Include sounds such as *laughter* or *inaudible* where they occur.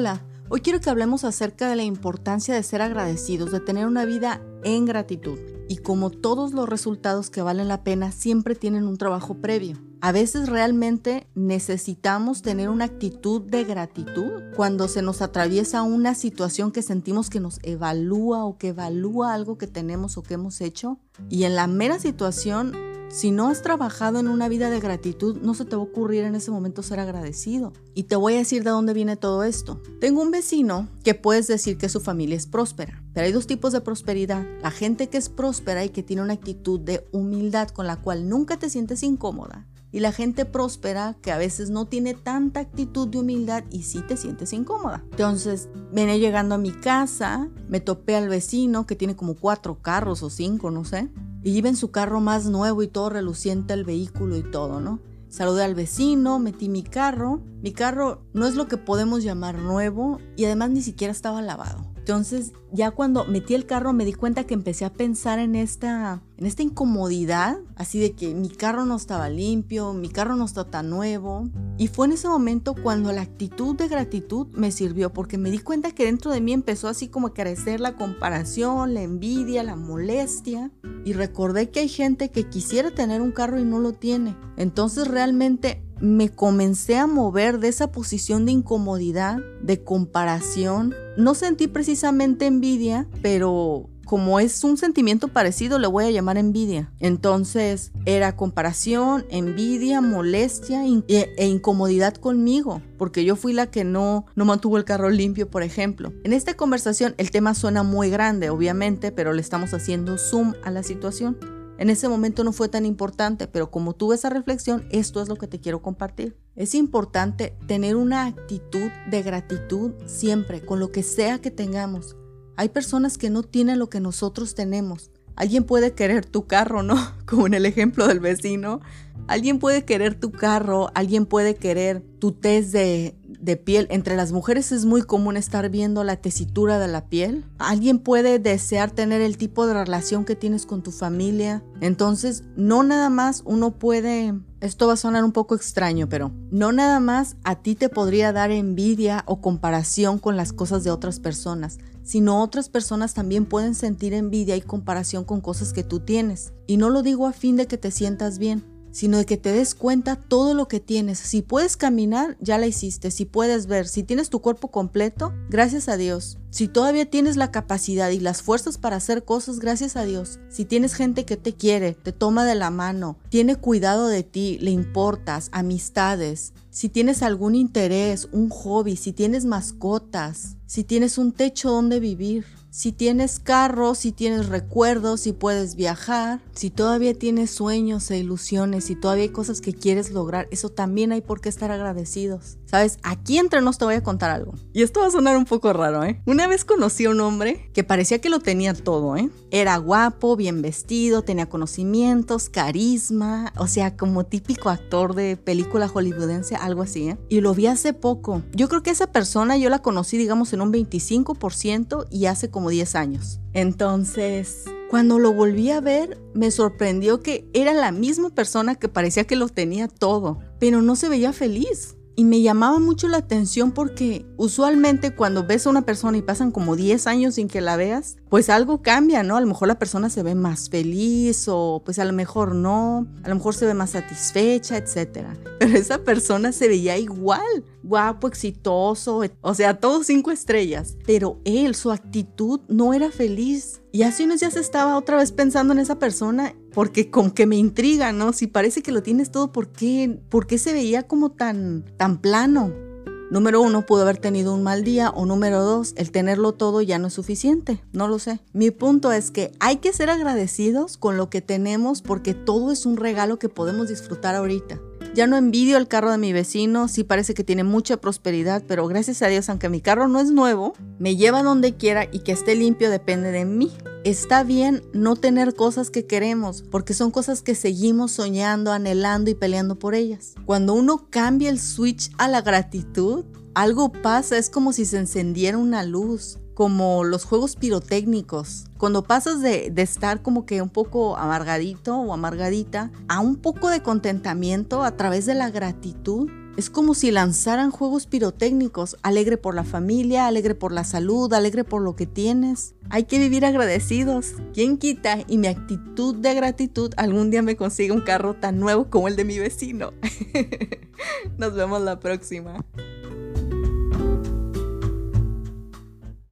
Hola, hoy quiero que hablemos acerca de la importancia de ser agradecidos, de tener una vida en gratitud. Y como todos los resultados que valen la pena siempre tienen un trabajo previo. A veces realmente necesitamos tener una actitud de gratitud cuando se nos atraviesa una situación que sentimos que nos evalúa o que evalúa algo que tenemos o que hemos hecho. Y en la mera situación si no has trabajado en una vida de gratitud, no se te va a ocurrir en ese momento ser agradecido. Y te voy a decir de dónde viene todo esto. Tengo un vecino que puedes decir que su familia es próspera, pero hay dos tipos de prosperidad. La gente que es próspera y que tiene una actitud de humildad con la cual nunca te sientes incómoda. Y la gente próspera que a veces no tiene tanta actitud de humildad y sí te sientes incómoda. Entonces, venía llegando a mi casa, me topé al vecino que tiene como cuatro carros o cinco, no sé y iba en su carro más nuevo y todo reluciente el vehículo y todo, ¿no? Saludé al vecino, metí mi carro. Mi carro no es lo que podemos llamar nuevo y además ni siquiera estaba lavado. Entonces, ya cuando metí el carro me di cuenta que empecé a pensar en esta, en esta incomodidad, así de que mi carro no estaba limpio, mi carro no está tan nuevo. Y fue en ese momento cuando la actitud de gratitud me sirvió, porque me di cuenta que dentro de mí empezó así como a crecer la comparación, la envidia, la molestia. Y recordé que hay gente que quisiera tener un carro y no lo tiene. Entonces realmente me comencé a mover de esa posición de incomodidad, de comparación. No sentí precisamente envidia, pero como es un sentimiento parecido, le voy a llamar envidia. Entonces era comparación, envidia, molestia e, e, incomodidad conmigo, porque yo fui la que no, no mantuvo el carro limpio, por ejemplo. En esta conversación el tema suena muy grande, obviamente, pero le estamos haciendo zoom a la situación. En ese momento no fue tan importante, pero como tuve esa reflexión, esto es lo que te quiero compartir. Es importante tener una actitud de gratitud siempre, con lo que sea que tengamos. Hay personas que no tienen lo que nosotros tenemos. Alguien puede querer tu carro, ¿no? *laughs* Como en el ejemplo del vecino. Alguien puede querer tu carro, alguien puede querer tu test de, de piel. Entre las mujeres es muy común estar viendo la tesitura de la piel. Alguien puede desear tener el tipo de relación que tienes con tu familia. Entonces, no nada más uno puede... Esto va a sonar un poco extraño, pero no nada más a ti te podría dar envidia o comparación con las cosas de otras personas, sino otras personas también pueden sentir envidia y comparación con cosas que tú tienes. Y no lo digo a fin de que te sientas bien, sino de que te des cuenta todo lo que tienes. Si puedes caminar, ya la hiciste. Si puedes ver, si tienes tu cuerpo completo, gracias a Dios. Si todavía tienes la capacidad y las fuerzas para hacer cosas, gracias a Dios. Si tienes gente que te quiere, te toma de la mano, tiene cuidado de ti, le importas, amistades. Si tienes algún interés, un hobby, si tienes mascotas, si tienes un techo donde vivir si tienes carro, si tienes recuerdos, si puedes viajar, si todavía tienes sueños e ilusiones, si todavía hay cosas que quieres lograr, eso también hay por qué estar agradecidos. Sabes, aquí entre nos te voy a contar algo. Y esto va a sonar un poco raro, ¿eh? Una vez conocí a un hombre que parecía que lo tenía todo, ¿eh? Era guapo, bien vestido, tenía conocimientos, carisma, o sea, como típico actor de película hollywoodense, algo así, ¿eh? Y lo vi hace poco. Yo creo que esa persona yo la conocí, digamos, en un 25% y hace como 10 años. Entonces, cuando lo volví a ver, me sorprendió que era la misma persona que parecía que lo tenía todo, pero no se veía feliz. Y me llamaba mucho la atención porque usualmente cuando ves a una persona y pasan como 10 años sin que la veas, pues algo cambia, ¿no? A lo mejor la persona se ve más feliz o pues a lo mejor no, a lo mejor se ve más satisfecha, etc. *laughs* Pero esa persona se veía igual, guapo, exitoso, o sea, todos cinco estrellas. Pero él, su actitud no era feliz. Y hace unos días estaba otra vez pensando en esa persona porque como que me intriga, ¿no? Si parece que lo tienes todo, ¿por qué, ¿por qué se veía como tan, tan plano? Número uno, pudo haber tenido un mal día o número dos, el tenerlo todo ya no es suficiente, no lo sé. Mi punto es que hay que ser agradecidos con lo que tenemos porque todo es un regalo que podemos disfrutar ahorita. Ya no envidio el carro de mi vecino, sí parece que tiene mucha prosperidad, pero gracias a Dios, aunque mi carro no es nuevo, me lleva donde quiera y que esté limpio depende de mí. Está bien no tener cosas que queremos, porque son cosas que seguimos soñando, anhelando y peleando por ellas. Cuando uno cambia el switch a la gratitud, algo pasa, es como si se encendiera una luz como los juegos pirotécnicos. Cuando pasas de, estar como que un poco amargadito o amargadita a un poco de contentamiento a través de la gratitud, Es como si lanzaran juegos pirotécnicos, alegre por la familia, alegre por la salud, alegre por lo que tienes. Hay que vivir agradecidos. ¿Quién quita y mi actitud de gratitud algún día me consiga un carro tan nuevo como el de mi vecino? *laughs* Nos vemos la próxima.